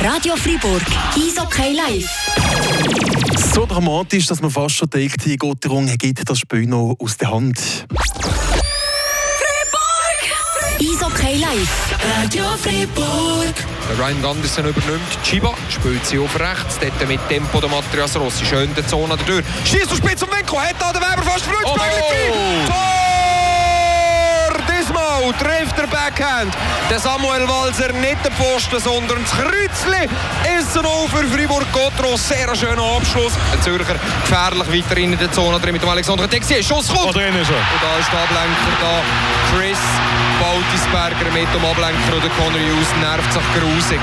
Radio Fribourg, Eishockey live. So dramatisch, dass man fast schon denkt, die Gotterung geht das Spiel noch aus der Hand. Fribourg! Eishockey live. Radio Fribourg. Ryan Gunderson übernimmt. Chiba spielt sie auf rechts. Dort mit Tempo der Matthias Rossi. Schön in der Zone der Tür. Schießt auf Spitz und Winkel. Hat da der Weber fast verrückt. Oh, oh. Tor! Diesmal trifft der Backhand. Der Samuel Walser nicht den Pfosten, sondern das Kreuzli. Ist noch für Fribourg-Gotro. Sehr schöner Abschluss. Ein Zürcher gefährlich weiterhin in der Zone drin mit dem Alexander Texier. Schuss kommt. Oh, drin ist er. Und da ist der Ablenker da. Chris Bautisberger mit dem Ablenker oder Conor Hughes nervt sich grusig.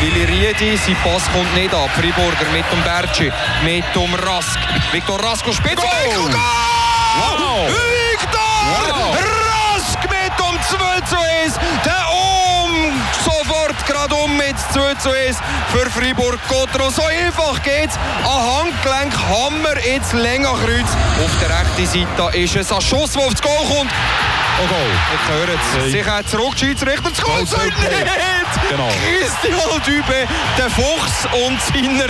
Willi Riedi, sein Pass kommt nicht ab. Friburger mit dem Bertschi, mit dem Rask. Victor Rask und Spitz. Goal! Wow! Victor Wow! Rask mit dem 2 zu 1. Der um sofort gerade um mit 2 zu 1 für Fribourg Gotro. So einfach geht's. An Handgelenk Hammer ins Längerkreuz. Auf der rechten Seite ist es ein Schuss, der aufs Goal kommt. Oh, Goal. Ich höre es. Hey. Sich hat zurück, Schiedsrichter zu Goal. Goal, Nicht! Genau. Christian Dübe, der Fuchs und seiner,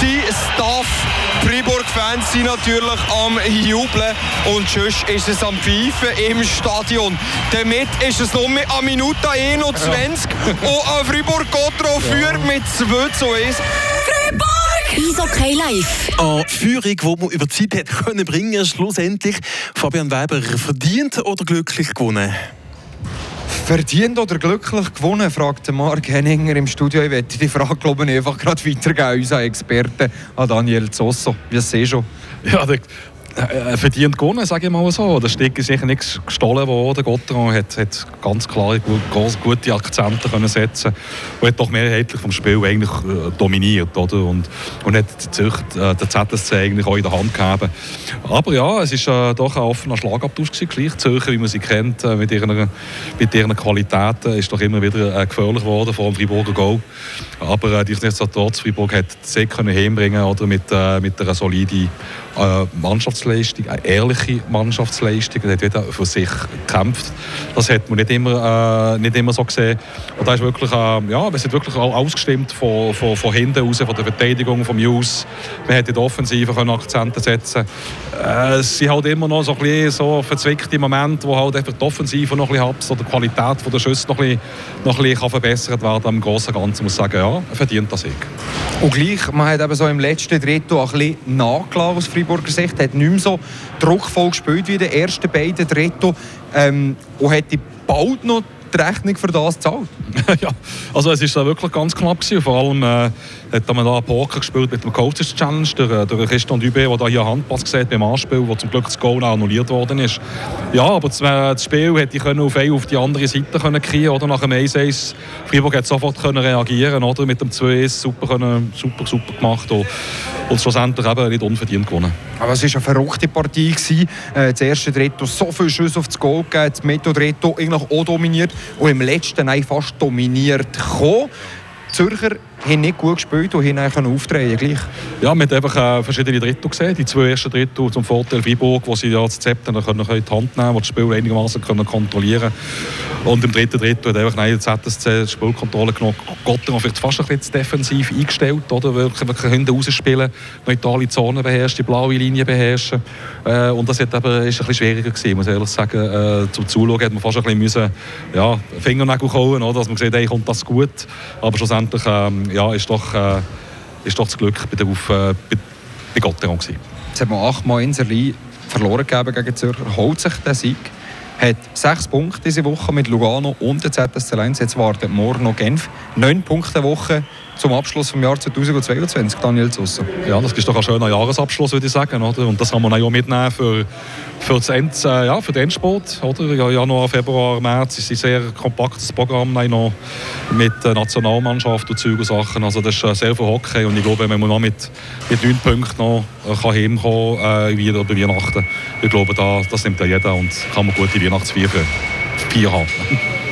sein Staff. Fribourg-Fans sind natürlich am Jubeln und sonst ist es am Pfeifen im Stadion. Damit ist es nur mehr an Minute 21 und an Fribourg-Gotro führt mit 2 zu 1. Fribourg! Eishockey live. Eine Führung, die man über die Zeit können bringen schlussendlich Fabian Weber verdient oder glücklich gewonnen? Verdient oder glücklich gewonnen, fragt Marc Henninger im Studio. Ich werde die Frage glaube ich, einfach gerade weitergeben unseren Experten, an Daniel Zosso. Wie sehe schon? Ja, verdient gewonnen, sage ich mal so. Der Stick ist sicher nichts gestohlen worden. Gotteron hat, hat ganz klare, gu- groß, gute Akzente können setzen und hat doch mehrheitlich vom Spiel eigentlich äh, dominiert. Oder? Und, und hat die Zücht, äh, der ZSC eigentlich auch in der Hand gehabt. Aber ja, es war äh, doch ein offener Schlagabtausch. Gleich Zürcher, wie man sie kennt, äh, mit, ihren, mit ihren Qualitäten, ist doch immer wieder äh, gefährlich geworden vor dem Friburger Goal. Aber äh, nichtsdestotrotz, Fribourg hat Sieg können hinbringen oder mit, äh, mit einer soliden äh, Mannschaftsleistung, eine ehrliche Mannschaftsleistung. Er hat wieder für sich gekämpft. Das hat man nicht immer, äh, nicht immer so gesehen. Und da ist wirklich, äh, ja, wir sind wirklich ausgestimmt von, von, von hinten raus, von der Verteidigung, vom News. Wir hätten in der Offensive können Akzente setzen äh, Es sind halt immer noch so, so verzwickte Momente, wo halt einfach die Offensive noch ein bisschen oder die Qualität der Schüsse noch ein bisschen, noch ein bisschen kann verbessert werden Im Großen und Ganzen muss ich sagen, ja, er verdient das Sieg. Und gleich, man hat eben so im letzten Drittel ein bisschen nachgelassen Freiburger Sicht, hat nicht mehr so druckvoll gespielt wie den ersten beiden Drittel ähm, und hat bald noch die Rechnung für das gezahlt. ja, also es war wirklich ganz knapp. Gewesen. Vor allem äh, hat man da Poker gespielt mit dem Coaches Challenge durch, äh, durch Christian Dübe, der da hier Handpass sieht beim Anspiel, wo zum Glück das Goal annulliert worden ist. Ja, aber das, äh, das Spiel hätte ich auf eine auf die andere Seite können kriegen oder nach dem 1-1. Freiburg hat sofort können reagieren oder mit dem 2-1 super, super, super gemacht und, und schlussendlich eben nicht unverdient gewonnen. Aber es war eine verrückte Partie. Gewesen. Äh, das erste Drittel so viele Schüsse auf das Goal gegeben, das Mitte Drittel eigentlich auch dominiert und im letzten fast dominiert gekommen. Zürcher haben nicht gut gespielt und haben eigentlich aufdrehen gleich. Ja, man hat einfach äh, verschiedene Drittel gesehen. Die zwei ersten Drittel zum Vorteil Freiburg, wo sie ja das Zepter dann können in die Hand nehmen können, wo das Spiel einigermaßen können kontrollieren Und im dritten Drittel hat einfach nein, der ZSC die Spielkontrolle genommen. Gotteron vielleicht fast ein bisschen defensiv eingestellt, oder? Wirklich, wirklich hinten rausspielen, neutrale Zonen beherrschen, die blaue Linie beherrschen. Äh, und das hat eben, ist ein bisschen schwieriger gewesen, muss ich ehrlich sagen. Äh, zum Zuschauen hat man fast ein bisschen müssen, ja, Fingernägel kauen, oder? Dass man hat, hey, kommt das gut. Aber schlussendlich ähm, ja, ist, doch, äh, ist doch das Glück bei, der Auf, äh, bei, bei Gotteron. Jetzt hat man achtmal in Serie verloren gegeben gegen Zürcher, holt sich den Sieg, hat sechs Punkte diese Woche mit Lugano und der ZSC 1. Jetzt wartet morgen noch Genf. Neun Punkte Woche zum Abschluss des Jahres 2022, Daniel Zusso. Ja, das ist doch ein schöner Jahresabschluss, würde ich sagen. Oder? Und das kann man auch mitnehmen für, für, das End, äh, ja, für den Endsport. Oder? Ja, Januar, Februar, März ist ein sehr kompaktes Programm noch mit der Nationalmannschaft und Zeug und Sachen. Also das ist äh, sehr viel Hockey und ich glaube, wenn man noch mit, mit neun Punkten noch äh, kann heimkommen kann, äh, wieder über Weihnachten, ich glaube, da, das nimmt ja jeder und kann man gute Weihnachtsfeier für vier haben.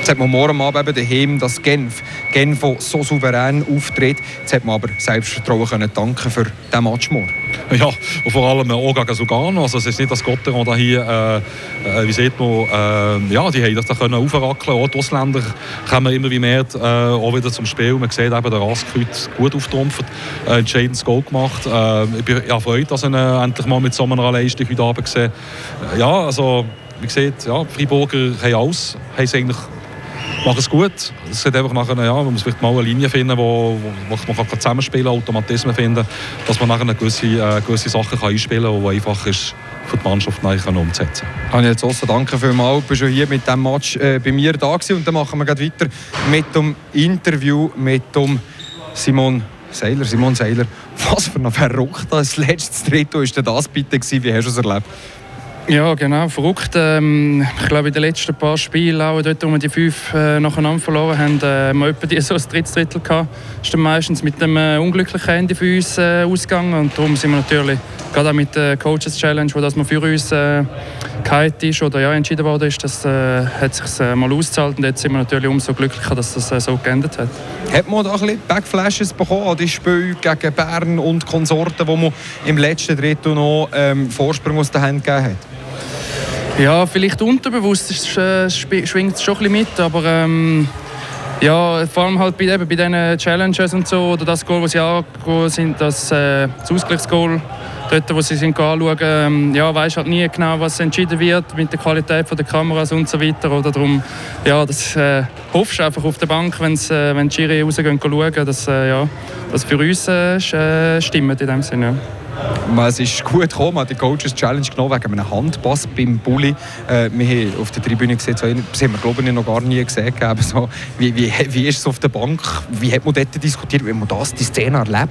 Jetzt hat man morgen Abend eben daheim das Genf. Genf, so souverän auftritt. Jetzt hat man aber Selbstvertrauen können danken für diesen Match morgen. Ja, und vor allem auch gegen Lugano. Also es ist nicht das Gotteron da hier, äh, äh, wie sieht man, äh, ja, die haben das da können aufrackeln. Auch die Ausländer kommen immer wie mehr äh, auch wieder zum Spiel. Man sieht eben, der Rask heute gut auftrumpft, äh, entscheidendes Goal gemacht. Äh, ich bin ja, freut, dass ihn äh, endlich mal mit so einer Leistung heute Abend gesehen Ja, also, wie gesagt, ja, die Freiburger haben alles, haben es eigentlich mache es gut. Es hat einfach nachher, ja, man muss vielleicht mal eine Linie finden, wo, wo man kann zusammenspielen kann, Automatismen finden, dass man nachher gewisse, äh, gewisse Sachen kann einspielen kann, die einfach ist für die Mannschaft nachher umzusetzen. Habe jetzt auch danke vielmals. Du bist schon hier mit diesem Match äh, bei mir da gewesen. und dann machen wir weiter mit dem Interview mit dem Simon Seiler. Simon Seiler, was für ein verrücktes letztes Drittel war das bitte gewesen? Wie hast du es erlebt? Ja, genau, verrückt. Ähm, ich glaube, in den letzten paar Spielen, auch dort, wo wir die fünf äh, nacheinander verloren haben, äh, wir etwa die so ein Drittel gehabt. Das ist dann meistens mit einem äh, unglücklichen Ende für uns äh, ausgegangen. Und darum sind wir natürlich, gerade auch mit der Coaches Challenge, wo das man für uns äh, ist oder ja, entschieden worden ist, das äh, hat sich äh, mal ausgezahlt. Und jetzt sind wir natürlich umso glücklicher, dass das äh, so geendet hat. Hat man da ein bisschen Backflashes bekommen an die Spiele gegen Bern und Konsorten, wo man im letzten Drittel noch ähm, Vorsprung aus der Hand gegeben hat? Ja, vielleicht unterbewusst äh, schwingt es schon ein bisschen mit, aber ähm, ja, vor allem halt bei, eben, bei diesen Challenges und so, oder das Goal, das sie angegangen sind, das, äh, das Ausgleichsgoal, dort, wo sie sind anschauen, ähm, ja, weiß halt nie genau, was entschieden wird mit der Qualität der Kameras und so weiter. Oder darum, ja, das äh, hoffst du einfach auf der Bank, wenn's, äh, wenn die Schiri rausgehen schauen, dass äh, ja, das für uns äh, äh stimmt in dem Sinne. Ja. Es ist gut gekommen, hat die Coaches Challenge genommen wegen einem Handpass beim Bulli. Äh, wir haben auf der Tribüne gesehen, so, das haben wir glaube ich noch gar nie gesehen. Aber so, wie, wie, wie ist es auf der Bank? Wie hat man dort diskutiert, wie man das, die Szene erlebt?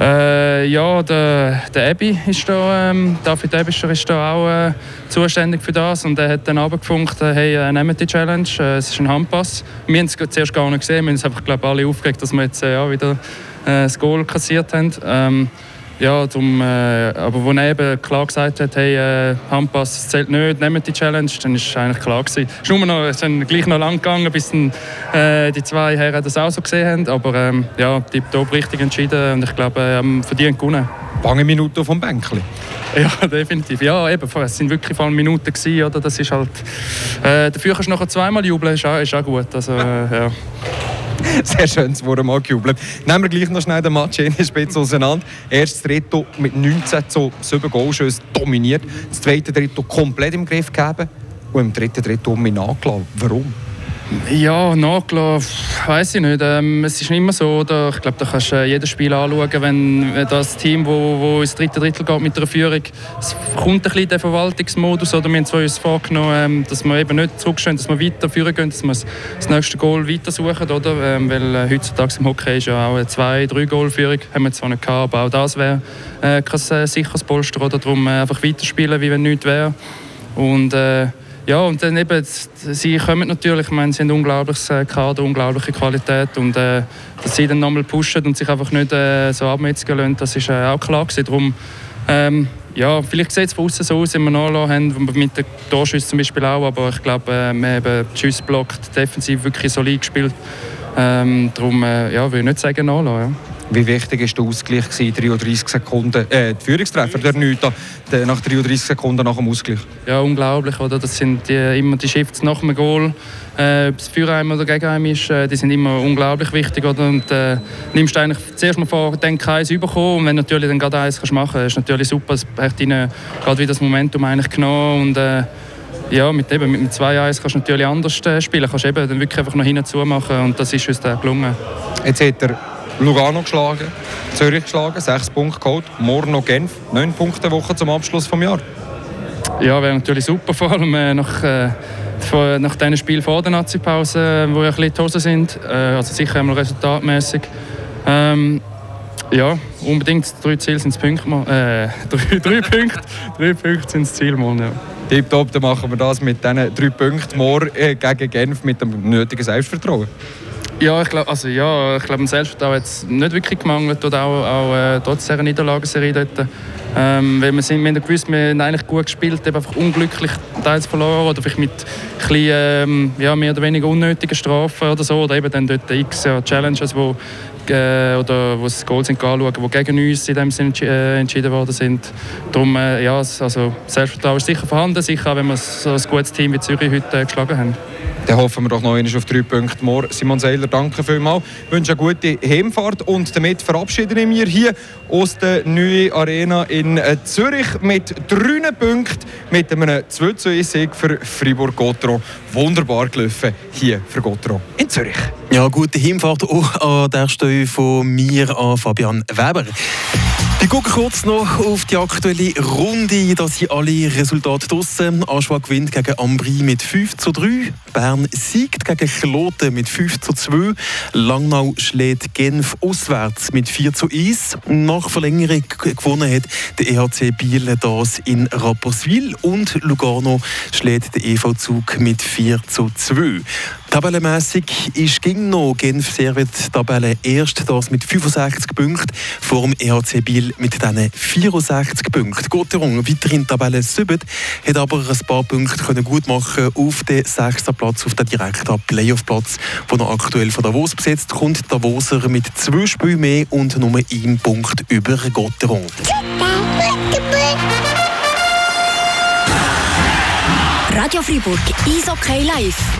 Äh, ja, der, der Ebi ist da, ähm, David Ebischer ist da auch äh, zuständig für das und er hat dann abgefunkt, äh, hey, äh, nehmt die Challenge, äh, es ist ein Handpass. Wir haben es zuerst gar nicht gesehen, wir haben uns einfach glaub, alle aufgeregt, dass wir jetzt äh, ja, wieder äh, das Goal kassiert haben. Ähm, ja, zum, äh, aber wo er eben klar gesagt hat, hey, äh, Handpass zählt nicht, nehmt die Challenge, dann ist es eigentlich klar gewesen. Es ist nur noch, es ist gleich noch lang gegangen, bis dann, äh, die zwei Herren das auch so gesehen haben. Aber ähm, ja, tipptopp richtig entschieden und ich glaube, ähm, verdient gewonnen. Bange Minuten vom Bänkli. Ja, definitiv. Ja, eben, es sind wirklich vor allem Minuten gewesen, oder? Das ist halt, äh, dafür kannst du nachher zweimal jubeln, ist auch, ist auch gut. Also, äh, ja. Sehr schön, es wurde mal gejubelt. Nehmen wir gleich noch schnell den Match in Spitze auseinander. Erstes Drittel mit 19 zu 7 Goalschüssen dominiert. Das zweite Drittel komplett im Griff gegeben und im dritten Drittel um mich nachgelassen. Warum? Ja, nachgelassen, weiß ich nicht. Ähm, es ist nicht immer so, oder? ich glaube, da kannst du äh, jedes Spiel anschauen, wenn, das Team, wo, wo ins dritte Drittel geht mit der Führung, es kommt ein bisschen der Verwaltungsmodus, oder wir haben uns vorgenommen, ähm, dass wir eben nicht zurückstehen, dass wir weiter führen gehen, dass wir das nächste Goal weiter suchen, oder? Ähm, weil äh, heutzutage im Hockey ist ja auch eine zwei, drei Goal-Führung, haben wir zwar nicht gehabt, aber auch das wäre äh, kein äh, sicheres Polster, oder? Darum äh, einfach weiterspielen, wie wenn nichts wäre. Und äh, ja, und dann eben, sie kommen natürlich, ich meine, sie haben ein unglaubliches äh, Kader, unglaubliche Qualität und äh, dass sie dann nochmal pushen und sich einfach nicht äh, so abmetzen lassen, das ist äh, auch klar gewesen. Darum, ähm, ja, vielleicht sieht es von außen so aus, wie wir nachgelassen haben, mit den Torschüssen zum Beispiel auch, aber ich glaube, äh, wir haben die Schüsse blockt, defensiv wirklich solid gespielt. Ähm, darum, äh, ja, will ich nicht sagen nachlassen. Ja. Wie wichtig war der Ausgleich? 33 Sekunden, äh, die Führungstreffer der Nüter nach 33 Sekunden nach dem Ausgleich. Ja, unglaublich. Oder? Das sind die, immer die Shifts nach dem Goal. Äh, ob es für einen oder gegen einen ist, äh, die sind immer unglaublich wichtig. Oder? Und, äh, nimmst du eigentlich zuerst mal vor, denk eins überkommen und wenn du natürlich dann gerade eins kannst machen kannst, ist natürlich super. Es hat ihnen gerade wieder das Momentum eigentlich genommen und äh, ja, mit, eben, mit 2-1 kannst du natürlich anders äh, spielen. Kannst eben dann wirklich einfach noch hinzu machen und das ist uns dann gelungen. Jetzt hat er Lugano geschlagen, Zürich geschlagen, 6 Punkte geholt, morgen noch Genf, 9 Punkte Woche zum Abschluss des Jahres. Ja, wäre natürlich super, vor allem äh, nach, äh, nach diesen Spielen vor der Nazi-Pause, wo ja ein bisschen die Hosen sind. Äh, also sicher einmal resultatmäßig. Ähm, ja, unbedingt drei Ziele sind das Punkte. Äh, drei, drei Punkte, drei Punkte sind das Ziel. Mal, ja. Tipptopp, dann machen wir das mit diesen drei Punkten morgen äh, gegen Genf mit dem nötigen Selbstvertrauen. Ja, ich glaube, also, ja, ich glaube, Selbstvertrauen hat es nicht wirklich gemangelt, auch, auch äh, trotz dieser Niederlagenserie dort. Ähm, weil wir, sind, wir haben gewusst, wir haben eigentlich gut gespielt, eben einfach unglücklich teils verloren oder vielleicht mit ein ähm, ja, mehr oder weniger unnötigen Strafen oder so. Oder eben dann dort x ja, Challenges, wo äh, oder wo das Goal sind anschauen, die gegen uns in dem Sinne äh, entschieden worden sind. Darum, äh, ja, also Selbstvertrauen ist sicher vorhanden, sicher auch, wenn wir so ein gutes Team wie Zürich heute äh, geschlagen haben. Dann hoffen wir doch noch einmal auf drei Punkte mehr. Simon Seiler, danke vielmals. Ich wünsche eine gute Heimfahrt und damit verabschieden wir hier aus der neuen Arena in äh, Zürich mit drei Punkten, mit einem 2 zu 1 Sieg für Fribourg-Gotteron. Wunderbar gelaufen hier für Gotteron in Zürich. Ja, gute Heimfahrt auch an der Stelle von mir an Fabian Weber. Wir gucken kurz noch auf die aktuelle Runde. Da sind alle Resultate draussen. Aschwa gewinnt gegen Ambri mit 5 zu 3. Bern siegt gegen Kloten mit 5 zu 2. Langnau schlägt Genf auswärts mit 4 zu 1. Nach Verlängerung gewonnen hat der EHC Biel das in Rapperswil. Und Lugano schlägt der EV Zug mit 4 zu 2. Tabellenmässig ist ging noch Genf Servet Tabelle erst, das mit 65 Punkten vor dem EHC Biel mit diesen 64 Punkten. Gotteron weiterhin Tabelle 7, hat aber ein paar Punkte können gut machen auf den sechsten Platz, auf den direkten Playoff-Platz, noch aktuell von Davos besetzt kommt. Davoser mit zwei Spielen mehr und nur einen Punkt über Gotteron. Radio Fribourg, Eishockey live.